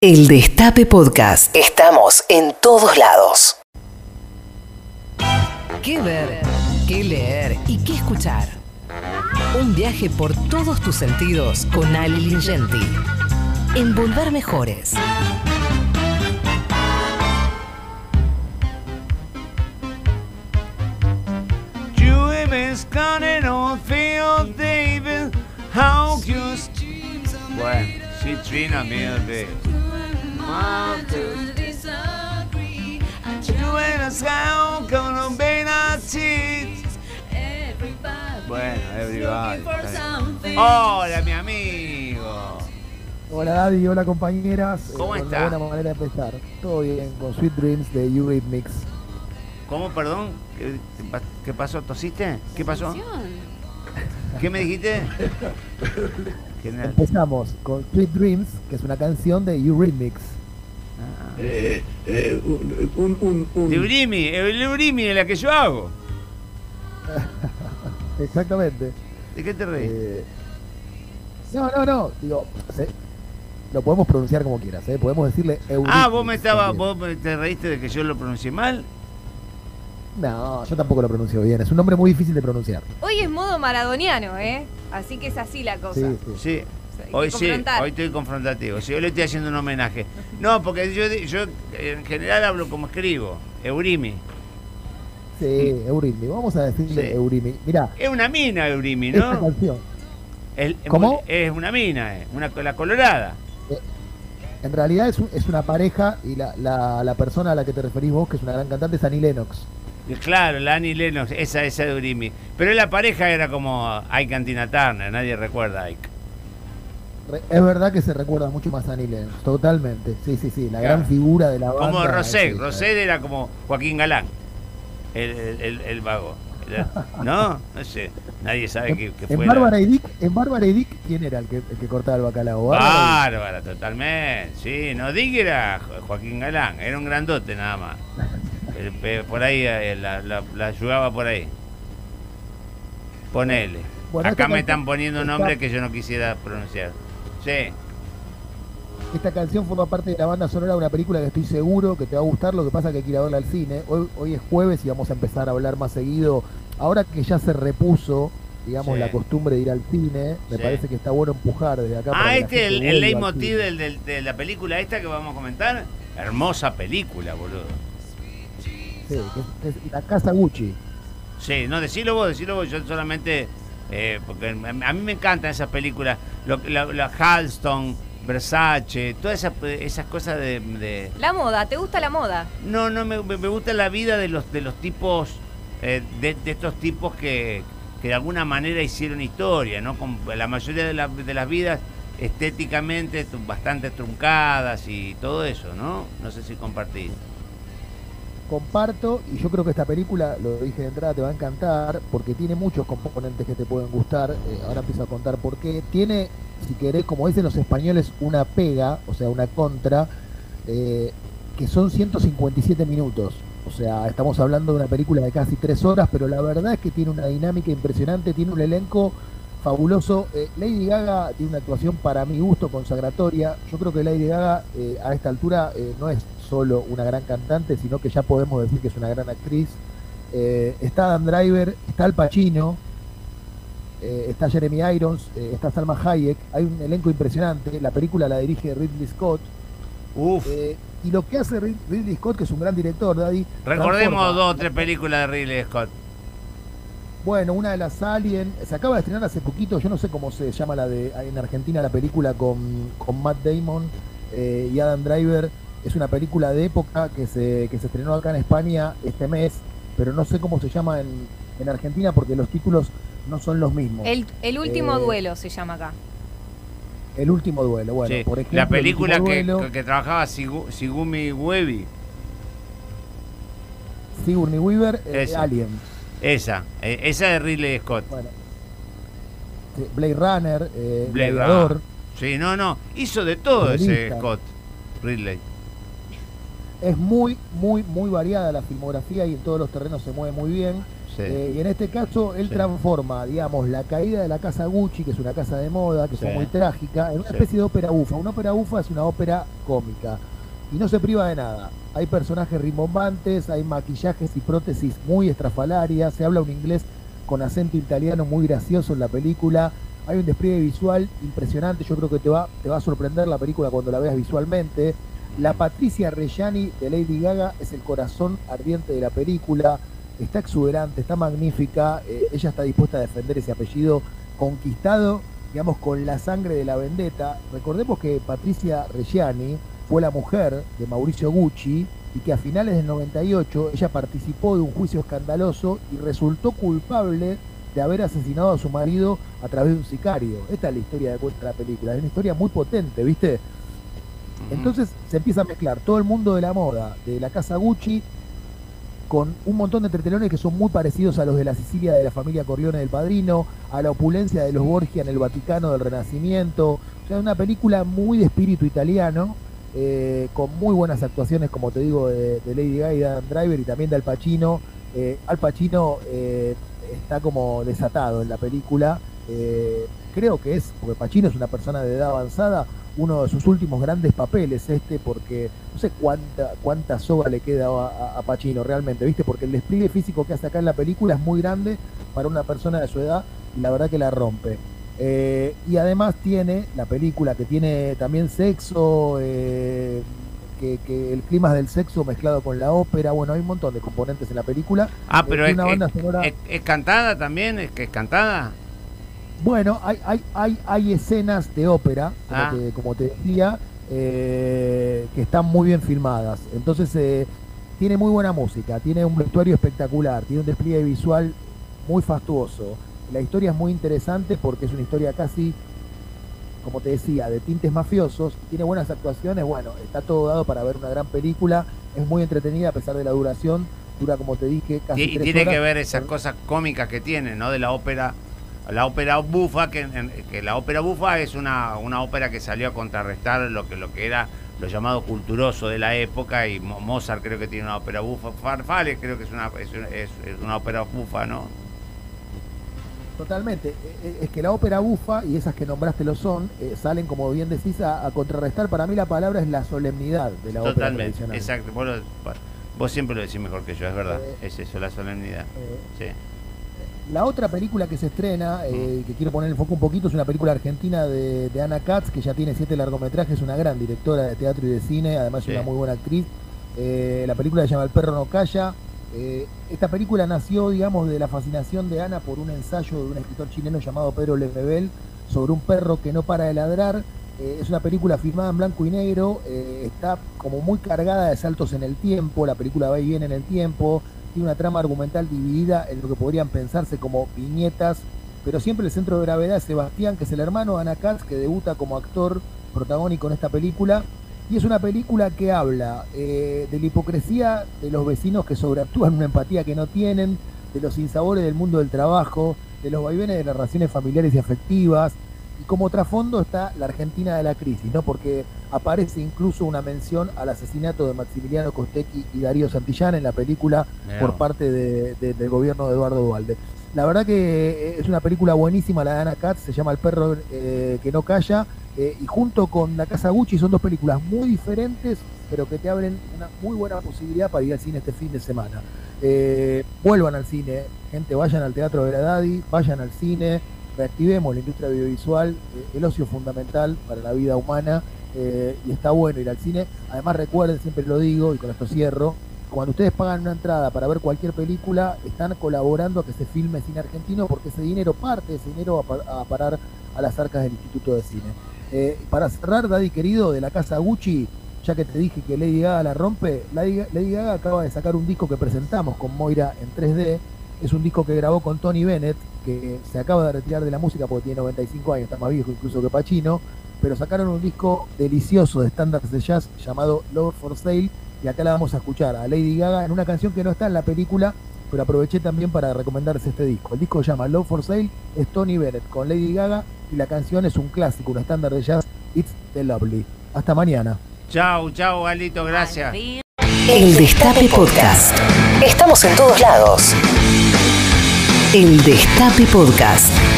El Destape Podcast. Estamos en todos lados. ¿Qué ver? ¿Qué leer? ¿Y qué escuchar? Un viaje por todos tus sentidos con Ali Lingenti. En Volver Mejores. Bueno, sí, Trina, mírate. Bueno, everybody. Hola, mi amigo. Hola Daddy, hola compañeras. ¿Cómo Eh, está? Buena manera de empezar. Todo bien, con Sweet Dreams de Eurythmics. ¿Cómo, perdón? ¿Qué, qué pa- qué pasó? ¿Tosiste? ¿Qué pasó? ¿Qué me dijiste? Genial. Empezamos con Sweet Dreams, que es una canción de Eurythmics. Ah. Eh, eh, un, un, un, un- De Urimi, el Urimi de la que yo hago. Exactamente. ¿De qué te reís? Eh, no, no, no. Digo, se- lo podemos pronunciar como quieras, ¿eh? Podemos decirle Eurythmics. ah, vos me estabas, también. vos te reíste de que yo lo pronuncié mal. No, yo tampoco lo pronuncio bien. Es un nombre muy difícil de pronunciar. Hoy es modo maradoniano, ¿eh? Así que es así la cosa. Sí, sí. Sí. Hoy sí, hoy estoy confrontativo. Sí, hoy le estoy haciendo un homenaje. No, porque yo, yo en general hablo como escribo. Eurimi. Sí, Eurythmics. Vamos a decirle Sí. Eurythmics. Mira, Es una mina, Eurimi, esta ¿no? canción, El- ¿Cómo? Es una mina, eh, una, la colorada. en realidad es, un- es una pareja y la, la, la persona a la que te referís vos, que es una gran cantante, es Annie Lennox. Claro, la Annie Lennox, esa, esa de Urimi. Pero la pareja era como Ike and Tina Turner, nadie recuerda a Ike. Es verdad que se recuerda mucho más a Lennox, totalmente. Sí, sí, sí, la Claro. gran figura de la banda. Como Rosé, sí, Rosé era como Joaquín Galán, el, el, el- el vago. Era- ¿No? No sé, nadie sabe En fue. Bárbara y Dick, en Bárbara y Dick, ¿quién era el que, el que cortaba el bacalao? Bárbara totalmente. Sí, no Dick era Jo- Joaquín Galán, era un grandote nada más. Por ahí eh, la, la, la ayudaba por ahí. Ponele. Bueno, Acá esta me están poniendo un está- nombre que yo no quisiera pronunciar. Sí. Esta canción forma parte de la banda sonora de una película que estoy seguro que te va a gustar, lo que pasa que hay que ir a verla al cine. Hoy, hoy es jueves y vamos a empezar a hablar más seguido. Ahora que ya se repuso, digamos, Sí. la costumbre de ir al cine, me Sí. parece que está bueno empujar desde acá. Ah, este gente el, el leitmotiv del- del- de la película esta que vamos a comentar. Hermosa película, boludo. Sí, que es, que es la casa Gucci. Sí, no, decilo vos, decilo vos. Yo solamente. eh, porque a mí me encantan esas películas. Lo, la, la Halston, Versace, todas esas, esas cosas de, de- La moda, ¿te gusta la moda? No, no, me, me- gusta la vida de los, de los tipos. eh, de, de estos tipos que, que de alguna manera hicieron historia, ¿no? Con la mayoría de, la- de las vidas estéticamente bastante truncadas y todo eso, ¿no? No sé si compartís. Comparto, y yo creo que esta película, lo dije de entrada, te va a encantar, porque tiene muchos componentes que te pueden gustar. eh, ahora empiezo a contar por qué. Tiene, si querés, como dicen los españoles, una pega, o sea, una contra, eh, que son 157 minutos. O sea, estamos hablando de una película de casi tres horas, pero la verdad es que tiene una dinámica impresionante, tiene un elenco fabuloso. Eh, Lady Gaga tiene una actuación para mi gusto consagratoria. Yo creo que Lady Gaga eh, a esta altura eh, no es solo una gran cantante, sino que ya podemos decir que es una gran actriz. Está Dan Driver, está Al Pacino, está Jeremy Irons, está Salma Hayek. Hay un elenco impresionante. La película la dirige Ridley Scott. Uf, Eh, y lo que hace Rid- Ridley Scott, que es un gran director, Daddy. recordemos dos o tres películas de Ridley Scott. Bueno, una de las Alien, se acaba de estrenar hace poquito, yo no sé cómo se llama la de en Argentina la película con, con Matt Damon eh, y Adam Driver. Es una película de época que se, que se estrenó acá en España este mes, pero no sé cómo se llama en, en Argentina porque los títulos no son los mismos. El, el último Eh, duelo se llama acá. El último duelo, bueno, Sí, por ejemplo. la El película que, Duelo, que- que trabajaba Sigu- Sigumi Webi. Sigourney Weaver, eh. Alien. Esa, eh, esa de Ridley Scott. Bueno, Blade Runner, eh, Blade. Runner. Sí, no, no. Hizo de todo ese. Scott. Ridley. Es muy, muy, muy variada la filmografía y en todos los terrenos se mueve muy bien. Sí. Eh, y en este caso, él Sí. transforma, digamos, la caída de la casa Gucci, que es una casa de moda, que Sí. muy trágica, en una especie de ópera bufa. Una ópera bufa es una ópera cómica. Y no se priva de nada. Hay personajes rimbombantes, hay maquillajes y prótesis muy estrafalarias, se habla un inglés con acento italiano muy gracioso en la película. Hay un despliegue visual impresionante, yo creo que te va, te va a sorprender la película cuando la veas visualmente. La Patricia Reggiani de Lady Gaga es el corazón ardiente de la película, está exuberante, está magnífica, eh, ella está dispuesta a defender ese apellido conquistado, digamos, con la sangre de la vendetta. Recordemos que Patricia Reggiani fue la mujer de Mauricio Gucci y que a finales del 98 ella participó de un juicio escandaloso y resultó culpable de haber asesinado a su marido a través de un sicario. Esta es la historia de cuenta la película, es una historia muy potente, ¿viste? Entonces se empieza a mezclar todo el mundo de la moda, de la casa Gucci, con un montón de entretelones que son muy parecidos a los de la Sicilia de la familia Corleone del Padrino, a la opulencia de los Borgia en el Vaticano del Renacimiento. O sea, una película muy de espíritu italiano, eh, con muy buenas actuaciones, como te digo, de, Lady Gaga y Adam Driver y también de Al Pacino. Eh, Al Pacino eh, está como desatado en la película. Eh, creo que es, porque Pacino es una persona de edad avanzada, uno de sus últimos grandes papeles este, porque no sé cuánta, cuánta soga le queda a Pacino realmente, ¿viste? Porque el despliegue físico que hace acá en la película es muy grande para una persona de su edad y la verdad que la rompe. Eh, y además tiene la película que tiene también sexo, eh, que, que el clima del sexo mezclado con la ópera, bueno, hay un montón de componentes en la película. Ah, pero Eh, es, una es- banda sonora- es- es cantada también, es que es cantada. Bueno, hay, hay, hay, hay escenas de ópera, como, Ah. te, como te decía, eh, que están muy bien filmadas. Entonces, eh, tiene muy buena música, tiene un vestuario espectacular, tiene un despliegue visual muy fastuoso. La historia es muy interesante porque es una historia casi, como te decía, de tintes mafiosos. Tiene buenas actuaciones, bueno, está todo dado para ver una gran película. Es muy entretenida a pesar de la duración. Dura, como te dije, casi Y, tres tiene horas. que ver esas cosas cómicas que tiene, ¿no? De la ópera. La ópera bufa, que, la ópera bufa es una, una ópera que salió a contrarrestar lo que, lo que era lo llamado culturoso de la época y Mo- Mozart creo que tiene una ópera bufa. Farfales creo que es una, es, una- es- es una ópera bufa, ¿no? Totalmente. Eh, eh, Es que la ópera bufa, y esas que nombraste lo son, eh, salen, como bien decís, a, a contrarrestar. Para mí la palabra es la solemnidad de la ópera Totalmente, exacto. Vos, lo- vos siempre lo decís mejor que yo, es verdad. Eh, es eso, la solemnidad. Eh, Sí. la otra película que se estrena, eh, que quiero poner el foco un poquito, es una película argentina de, de Ana Katz, que ya tiene siete largometrajes, es una gran directora de teatro y de cine, además Sí. es una muy buena actriz. La película se llama El perro no calla. Eh, esta película nació, digamos, de la fascinación de Ana por un ensayo de un escritor chileno llamado Pedro Lemebel sobre un perro que no para de ladrar. Eh, es una película filmada en blanco y negro, eh, está como muy cargada de saltos en el tiempo, la película va y viene en el tiempo, tiene una trama argumental dividida en lo que podrían pensarse como viñetas, pero siempre el centro de gravedad es Sebastián, que es el hermano de Ana Katz, que debuta como actor protagónico en esta película. Y es una película que habla eh, de la hipocresía de los vecinos que sobreactúan una empatía que no tienen, de los sinsabores del mundo del trabajo, de los vaivenes de las relaciones familiares y afectivas. Y como trasfondo está la Argentina de la crisis, ¿no? Porque aparece incluso una mención al asesinato de Maximiliano Costecchi y Darío Santillán en la película por parte de- de- del gobierno de Eduardo Dualde. La verdad que eh, es una película buenísima, la de Ana Katz, se llama El perro eh, que no calla, eh, y junto con La Casa Gucci son dos películas muy diferentes, pero que te abren una muy buena posibilidad para ir al cine este fin de semana. Vuelvan al cine, gente, vayan al Teatro de la Daddy, vayan al cine, reactivemos la industria audiovisual, el ocio fundamental para la vida humana y está bueno ir al cine. Además recuerden, siempre lo digo y con esto cierro, cuando ustedes pagan una entrada para ver cualquier película, están colaborando a que se filme cine argentino porque ese dinero, parte ese dinero va a pa- a parar a las arcas del Instituto de Cine. Eh, para cerrar, Daddy querido, de la casa Gucci, ya que te dije que Lady Gaga la rompe, Lady Gaga acaba de sacar un disco que presentamos con Moira en 3D. Es un disco que grabó con Tony Bennett, que se acaba de retirar de la música porque tiene 95 años, está más viejo incluso que Pacino, pero sacaron un disco delicioso de estándares de jazz llamado Love for Sale, y acá la vamos a escuchar a Lady Gaga en una canción que no está en la película, pero aproveché también para recomendarles este disco. El disco se llama Love for Sale, es Tony Bennett con Lady Gaga y la canción es un clásico, un estándar de jazz, It's the Lovely. Hasta mañana. Chau, chau, Galito, gracias. El Destape Podcast. Estamos en todos lados. El Destape Podcast.